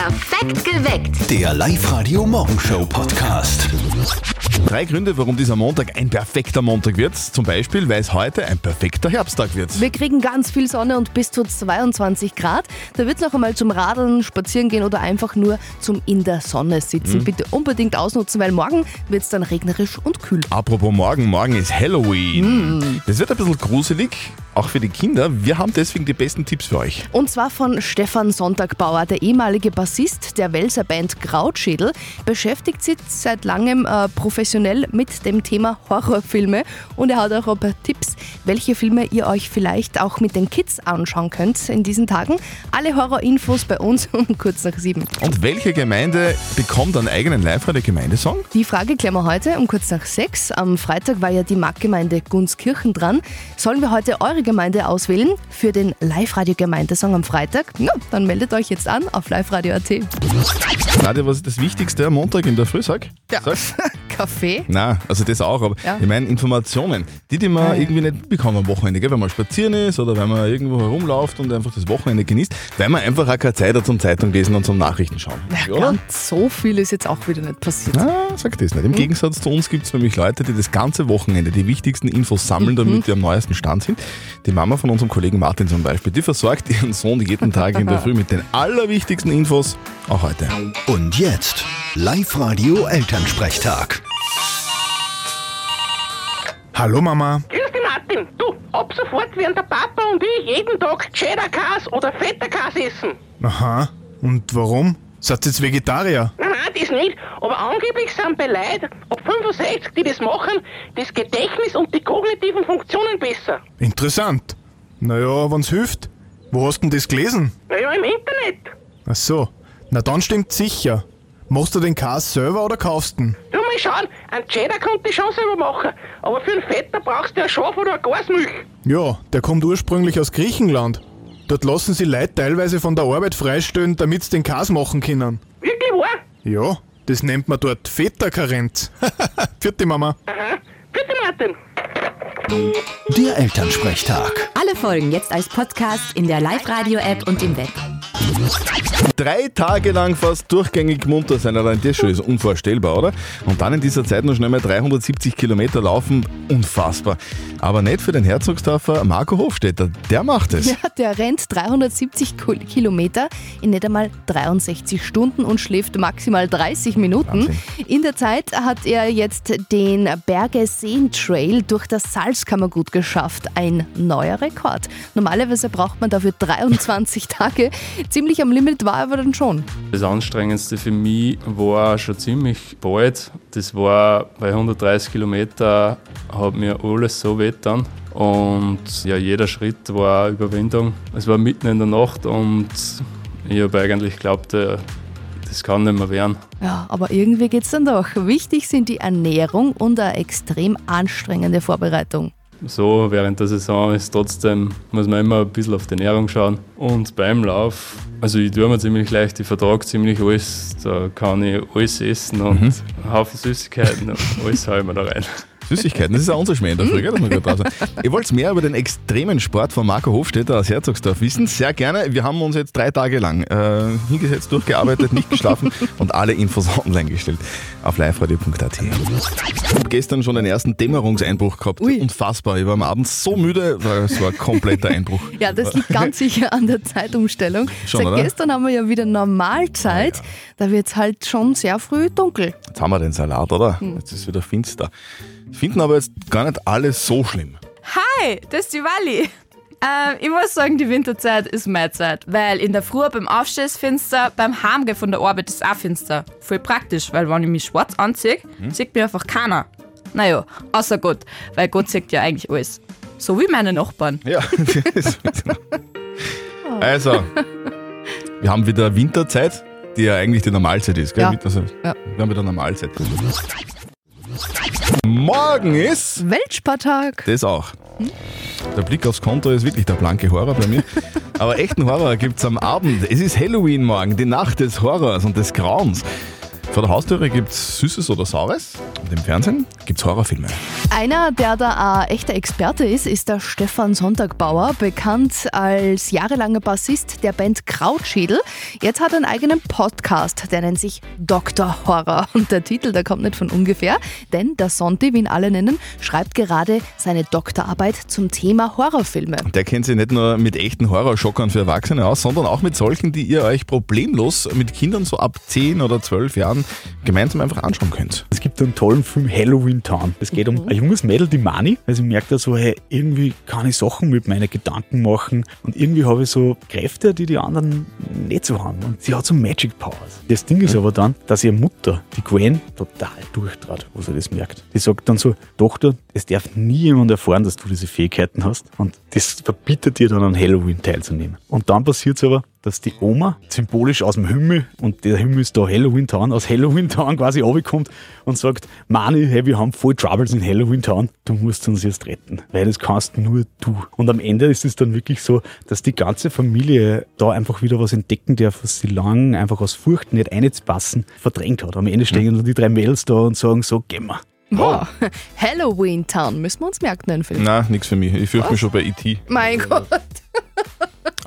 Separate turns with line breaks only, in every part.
Perfekt geweckt.
Der Live-Radio Morgenshow Podcast.
Drei Gründe, warum dieser Montag ein perfekter Montag wird. Zum Beispiel, weil es heute ein perfekter Herbsttag wird.
Wir kriegen ganz viel Sonne und bis zu 22 Grad. Da wird es noch einmal zum Radeln, spazieren gehen oder einfach nur zum in der Sonne sitzen. Bitte unbedingt ausnutzen, weil morgen wird es dann regnerisch und kühl.
Apropos morgen, morgen ist Halloween. Das wird ein bisschen gruselig, auch für die Kinder. Wir haben deswegen die besten Tipps für euch.
Und zwar von Stefan Sonntagbauer, der ehemalige Bassist der Welser Band Krautschädel, beschäftigt sich seit langem äh, professionell mit dem Thema Horrorfilme und er hat auch ein paar Tipps, welche Filme ihr euch vielleicht auch mit den Kids anschauen könnt in diesen Tagen. Alle Horrorinfos bei uns um kurz nach sieben.
Und welche Gemeinde bekommt einen eigenen Live-Radio-Gemeindesong?
Die Frage klären wir heute um kurz nach sechs. Am Freitag war ja die Marktgemeinde Gunskirchen dran. Sollen wir heute eure Gemeinde auswählen für den Live-Radio-Gemeindesong am Freitag? Ja, dann meldet euch jetzt an auf liveradio.at.
Nadja, was ist das Wichtigste am Montag in der Früh, sag?
Ja.
Sag.
Kaffee?
Nein, also das auch, aber
Ja.
ich meine Informationen, die, die man
Ah, ja.
irgendwie nicht bekommt am Wochenende, gell? wenn man spazieren ist oder wenn man irgendwo herumläuft und einfach das Wochenende genießt, weil man einfach auch keine Zeit hat zum Zeitung lesen und zum Nachrichten schauen.
Ja,
oder?
ganz so viel ist jetzt auch wieder nicht passiert.
Ah, sag das nicht. Im Gegensatz zu uns gibt es nämlich Leute, die das ganze Wochenende die wichtigsten Infos sammeln, damit die am neuesten Stand sind. Die Mama von unserem Kollegen Martin zum Beispiel, die versorgt ihren Sohn jeden Tag in der Früh mit den allerwichtigsten Infos, auch heute.
Und jetzt Live-Radio Elternsprechtag.
Hallo Mama.
Grüß dich, Martin. Du, ab sofort werden der Papa und ich jeden Tag Cheddar-Käse oder Feta-Käse essen.
Aha. Und warum? Seid ihr jetzt Vegetarier?
Nein, nein, das nicht. Aber angeblich sind bei Leuten ab 65, die das machen, das Gedächtnis und die kognitiven Funktionen besser.
Interessant. Naja, wenn's hilft. Wo hast denn das gelesen?
Naja, im Internet.
Ach so. Na dann stimmt sicher. Machst du den Käse selber oder kaufst du ihn?
Du, mal schauen, einen Cheddar konnte ich schon selber machen. Aber für einen Feta brauchst du ja Schaf oder eine Gasmilch.
Ja, der kommt ursprünglich aus Griechenland. Dort lassen sie Leute teilweise von der Arbeit freistellen, damit sie den Käse machen können.
Wirklich wahr?
Ja, das nennt man dort Feta-Karenz. Vierte Mama.
Aha. Bitte, Martin.
Der Elternsprechtag.
Alle Folgen jetzt als Podcast in der Live-Radio-App und im Web.
Drei Tage lang fast durchgängig munter sein, allein das schon ist unvorstellbar, oder? Und dann in dieser Zeit noch schnell mal 370 Kilometer laufen, unfassbar. Aber nicht für den Herzogsdorfer Marco Hofstetter, der macht es.
Ja, der rennt 370 Kil- Kilometer in nicht einmal 63 Stunden und schläft maximal 30 Minuten.
Wahnsinn.
In der Zeit hat er jetzt den Berge-Seen-Trail durch das Salzkammergut geschafft. Ein neuer Rekord. Normalerweise braucht man dafür 23 Tage. Ziemlich am Limit war er aber dann schon.
Das Anstrengendste für mich war schon ziemlich bald. Das war bei 130 Kilometer, hat mir alles so wehgetan. Und ja, jeder Schritt war eine Überwindung. Es war mitten in der Nacht und ich habe eigentlich geglaubt, äh, das kann nicht mehr werden.
Ja, aber irgendwie geht's dann doch. Wichtig sind die Ernährung und eine extrem anstrengende Vorbereitung.
So während der Saison ist trotzdem, muss man immer ein bisschen auf die Ernährung schauen. Und beim Lauf, also ich tue mir ziemlich leicht, ich vertrage ziemlich alles. Da kann ich alles essen und einen Haufen Süßigkeiten und alles haue ich mir da rein.
Süßigkeiten, das ist auch unser Schmäh in der Früh, gell, dass wir gerade draußen sind. Ihr wollt mehr über den extremen Sport von Marco Hofstetter aus Herzogsdorf wissen? Sehr gerne. Wir haben uns jetzt drei Tage lang äh, hingesetzt, durchgearbeitet, nicht geschlafen und alle Infos online gestellt auf liveradio.at. Ich habe gestern schon den ersten Dämmerungseinbruch gehabt.
Ui.
Unfassbar. Ich war am Abend so müde, weil es war ein kompletter Einbruch.
Ja, das liegt ganz sicher an der Zeitumstellung.
Schon,
Seit
oder?
gestern haben wir ja wieder Normalzeit. Da wird es halt schon sehr früh dunkel.
Jetzt haben wir den Salat, oder?
Hm.
Jetzt ist wieder finster. Finden aber jetzt gar nicht alles so schlimm.
Hi, das ist die Wally. Ähm, ich muss sagen, die Winterzeit ist meine Zeit, weil in der Früh beim Aufstehen ist finster, beim Heimgehen von der Arbeit ist auch finster. Voll praktisch, weil wenn ich mich schwarz anziehe, sieht mir einfach keiner. Naja, außer Gott, weil Gott sieht ja eigentlich alles. So wie meine Nachbarn.
Ja. also, wir haben wieder Winterzeit, die ja eigentlich die Normalzeit ist. Gell?
Ja.
Also,
Ja.
Wir haben wieder Normalzeit. Morgen ist
Weltspartag.
das auch. Der Blick aufs Konto ist wirklich der blanke Horror bei mir. Aber echten Horror gibt es am Abend. Es ist Halloween morgen, die Nacht des Horrors und des Grauens. Vor der Haustüre gibt es Süßes oder Saures und im Fernsehen gibt es Horrorfilme.
Einer, der da ein echter Experte ist, ist der Stefan Sonntagbauer, bekannt als jahrelanger Bassist der Band Krautschädel. Jetzt hat er einen eigenen Podcast, der nennt sich Dr. Horror. Und der Titel, der kommt nicht von ungefähr, denn der Sonti, wie ihn alle nennen, schreibt gerade seine Doktorarbeit zum Thema Horrorfilme.
Der kennt sich nicht nur mit echten Horrorschockern für Erwachsene aus, sondern auch mit solchen, die ihr euch problemlos mit Kindern so ab 10 oder 12 Jahren gemeinsam einfach anschauen könnt.
Es gibt einen tollen Film Halloween Town. Es geht um ein junges Mädel, die Mani. Also merkt er so, hey, irgendwie kann ich Sachen mit meinen Gedanken machen und irgendwie habe ich so Kräfte, die die anderen nicht so haben. Und sie hat so Magic Powers. Das Ding ist aber dann, dass ihre Mutter, die Gwen, total durchtrat, wo sie das merkt. Die sagt dann so, Tochter, es darf nie jemand erfahren, dass du diese Fähigkeiten hast. Und das verbietet dir dann an Halloween teilzunehmen. Und dann passiert es aber, dass die Oma symbolisch aus dem Himmel, und der Himmel ist da Halloween Town, aus Halloween Town quasi runterkommt und sagt, Mani, hey, wir haben voll Troubles in Halloween Town, du musst uns jetzt retten, weil das kannst nur du. Und am Ende ist es dann wirklich so, dass die ganze Familie da einfach wieder was entdecken darf, was sie lang einfach aus Furcht nicht einzupassen verdrängt hat. Am Ende stehen dann die drei Mädels da und sagen so, geh mal.
Wow. Halloween Town, müssen wir uns merken, den Film.
Na, nichts für mich. Ich fürchte mich schon bei E.T.
Mein Gott.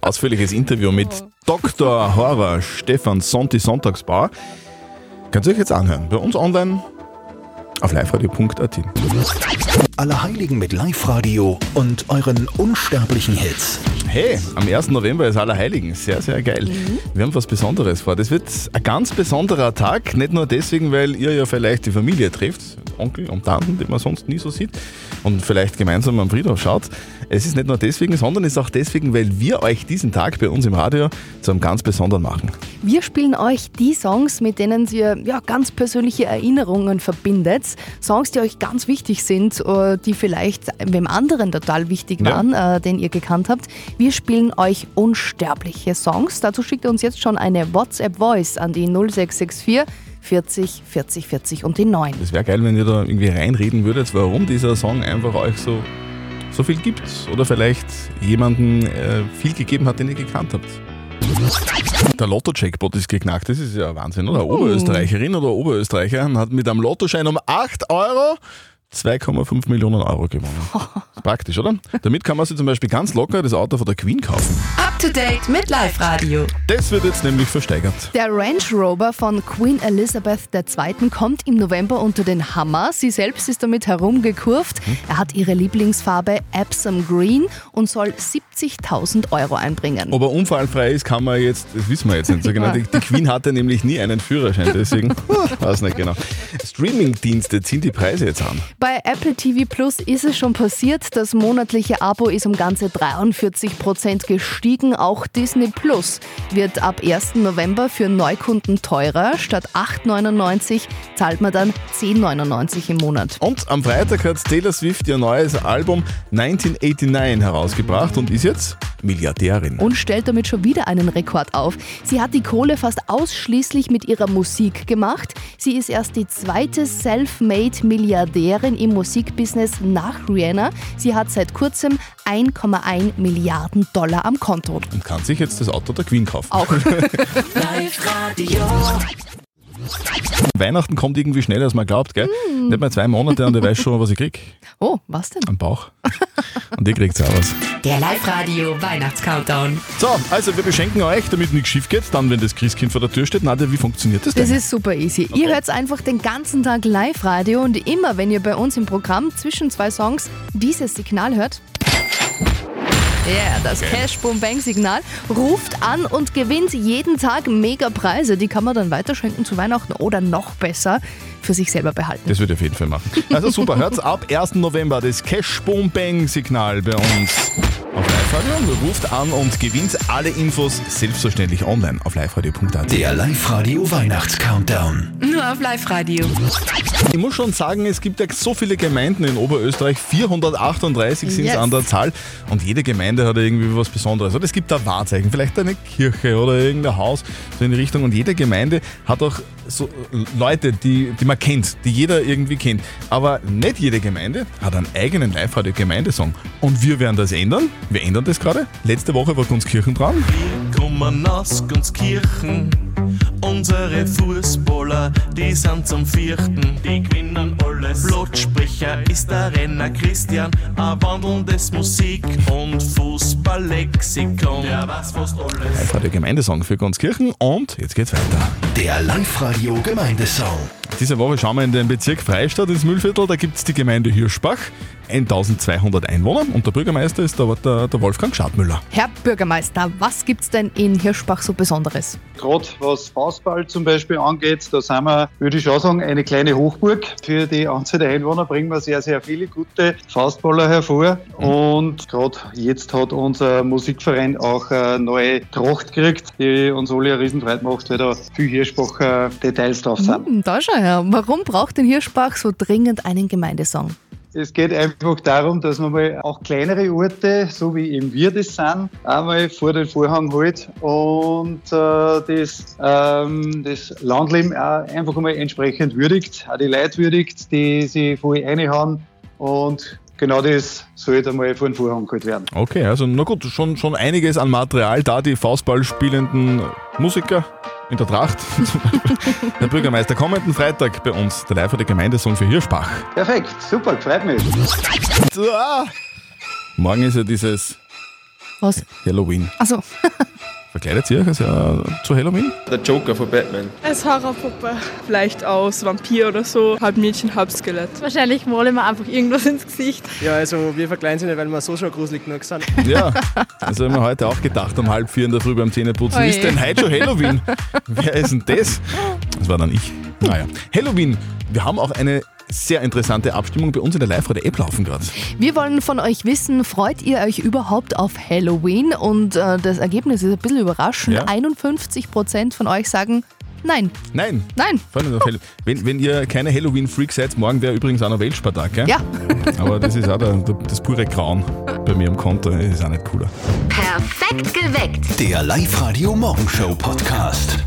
Ausführliches Interview mit Dr. Horror Stefan Sonti Sonntagsbauer. Könnt ihr euch jetzt anhören. Bei uns online auf liveradio.at.
Allerheiligen mit Live-Radio und euren unsterblichen Hits.
Hey, am 1. November ist Allerheiligen. Sehr, sehr geil. Wir haben was Besonderes vor. Das wird ein ganz besonderer Tag. Nicht nur deswegen, weil ihr ja vielleicht die Familie trifft, Onkel und Tanten, die man sonst nie so sieht, und vielleicht gemeinsam am Friedhof schaut. Es ist nicht nur deswegen, sondern es ist auch deswegen, weil wir euch diesen Tag bei uns im Radio zu einem ganz besonderen machen.
Wir spielen euch die Songs, mit denen ihr ja, ganz persönliche Erinnerungen verbindet. Songs, die euch ganz wichtig sind, äh, die vielleicht wem anderen total wichtig
Ja.
waren, äh, den ihr gekannt habt. Wir spielen euch unsterbliche Songs. Dazu schickt ihr uns jetzt schon eine WhatsApp-Voice an die 0664 40 40 40 und die 9.
Das wäre geil, wenn ihr da irgendwie reinreden würdet, warum dieser Song einfach euch so, so viel gibt. Oder vielleicht jemanden äh, viel gegeben hat, den ihr gekannt habt. Der Lotto-Jackpot ist geknackt, das ist ja Wahnsinn, oder? Eine Oberösterreicherin oder Oberösterreicher hat mit einem Lottoschein um 8 Euro 2,5 Millionen Euro gewonnen. Praktisch, oder? Damit kann man sich zum Beispiel ganz locker das Auto von der Queen kaufen.
Up to date mit Live Radio.
Das wird jetzt nämlich versteigert.
Der Range Rover von Queen Elizabeth II. kommt im November unter den Hammer. Sie selbst ist damit herumgekurvt. Er hat ihre Lieblingsfarbe Epsom Green und soll 70.000 Euro einbringen.
Ob er unfallfrei ist, kann man jetzt, das wissen wir jetzt nicht so genau. Die, die Queen hatte nämlich nie einen Führerschein, deswegen weiß nicht genau. Streaming-Dienste ziehen die Preise jetzt an.
Bei Apple TV Plus ist es schon passiert. Das monatliche Abo ist um ganze 43 Prozent gestiegen. Auch Disney Plus wird ab 1. November für Neukunden teurer. Statt 8,99 zahlt man dann 10,99 im Monat.
Und am Freitag hat Taylor Swift ihr neues Album 1989 herausgebracht und ist jetzt Milliardärin.
und stellt damit schon wieder einen Rekord auf. Sie hat die Kohle fast ausschließlich mit ihrer Musik gemacht. Sie ist erst die zweite Self-Made-Milliardärin im Musikbusiness nach Rihanna. Sie hat seit kurzem 1,1 Milliarden Dollar am Konto.
Und kann sich jetzt das Auto der Queen kaufen.
Auch.
Weihnachten kommt irgendwie schneller, als man glaubt, gell?
Mm.
Nicht mal zwei Monate und ich weiß schon, was ich krieg.
Oh, was denn?
Am Bauch. Und ihr kriegt auch was.
Der Live Radio Weihnachtscountdown.
So, also wir beschenken euch, damit nichts schief geht, dann, wenn das Christkind vor der Tür steht. Nadja, wie funktioniert das denn?
Das ist super easy. Ihr hört einfach den ganzen Tag Live-Radio und immer, wenn ihr bei uns im Programm zwischen zwei Songs dieses Signal hört, ja, das Cash Boom Bang Signal ruft an und gewinnt jeden Tag mega Preise. Die kann man dann weiterschenken zu Weihnachten oder noch besser für sich selber behalten.
Das würde ich auf jeden Fall machen. Also super, hört's ab 1. November das Cash Boom Bang Signal bei uns auf Live-Radio. Ruft an und gewinnt alle Infos selbstverständlich online auf liveradio.at.
Der Live-Radio Weihnachts-Countdown.
Nur auf Live Radio.
Ich muss schon sagen, es gibt ja so viele Gemeinden in Oberösterreich, 438 sind es
Yes.
an der Zahl und jede Gemeinde hat irgendwie was Besonderes. Oder es gibt da Wahrzeichen, vielleicht eine Kirche oder irgendein Haus so in die Richtung und jede Gemeinde hat auch so Leute, die, die man kennt, die jeder irgendwie kennt. Aber nicht jede Gemeinde hat einen eigenen Live-Radio-Gemeindesong. Und wir werden das ändern. Wir ändern das gerade. Letzte Woche war Gunskirchen dran.
kommen aus Gunskirchen Unsere Fußballer, die sind zum Vierten, die gewinnen alles. Blattsprecher ist der Renner Christian, ein wandelndes Musik- und Fußballlexikon. Der weiß fast alles.
Live-Radio Gemeindesong für Gunskirchen und jetzt geht's weiter.
Der Live-Radio Gemeindesong.
Diese Woche schauen wir in den Bezirk Freistadt ins Mühlviertel. Da gibt es die Gemeinde Hirschbach, 1200 Einwohner und der Bürgermeister ist der, der, der Wolfgang Schadmüller.
Herr Bürgermeister, was gibt's denn in Hirschbach so Besonderes?
Gerade was Faustball zum Beispiel angeht, da sind wir, würde ich schon sagen, eine kleine Hochburg. Für die Anzahl der Einwohner bringen wir sehr, sehr viele gute Faustballer hervor. Und gerade jetzt hat unser Musikverein auch eine neue Tracht gekriegt, die uns alle eine Riesenfreude macht, weil da viel Hirschbacher Details drauf sind.
Hm, da schau her. Warum braucht denn Hirschbach so dringend einen Gemeindesong?
Es geht einfach darum, dass man mal auch kleinere Orte, so wie eben wir das sind, einmal vor den Vorhang hält und äh, das, ähm, das Landleben auch einfach mal entsprechend würdigt, auch die Leute würdigt, die sich voll reinhauen und genau das sollte einmal vor den Vorhang geholt werden.
Okay, also na gut, schon, schon einiges an Material da, die Faustball spielenden Musiker in der Tracht. der Bürgermeister kommenden Freitag bei uns, der live der Gemeindesong für Hirschbach.
Perfekt, super, freut mich.
Ah. Morgen ist ja dieses
Was?
Halloween.
Also,
Verkleidet ihr euch also, äh, zu Halloween?
Der Joker von Batman.
Als Horrorpuppe. Vielleicht aus Vampir oder so. Halb Mädchen, halb Skelett.
Wahrscheinlich malen wir einfach irgendwas ins Gesicht.
Ja, also wir verkleiden sie nicht, weil wir so schon gruselig genug sind.
Ja, also haben wir heute auch gedacht, um halb vier in der Früh beim Zähneputzen.
Oje.
Ist denn heute schon Halloween? Wer ist denn das? Das war dann ich. Naja, Halloween. Wir haben auch eine sehr interessante Abstimmung bei uns in der Live-Radio-App laufen gerade.
wir wollen von euch wissen, freut ihr euch überhaupt auf Halloween? Und äh, das Ergebnis ist ein bisschen überraschend.
Ja.
51% von euch sagen nein.
Nein.
Nein.
Wenn, wenn ihr keine Halloween-Freaks seid, morgen wäre übrigens auch noch Weltspartag, gell?
Ja.
Aber das ist auch der, der, das pure Grauen bei mir am Konto. Das ist auch nicht cooler.
Perfekt geweckt.
Der Live-Radio Morgenshow Podcast.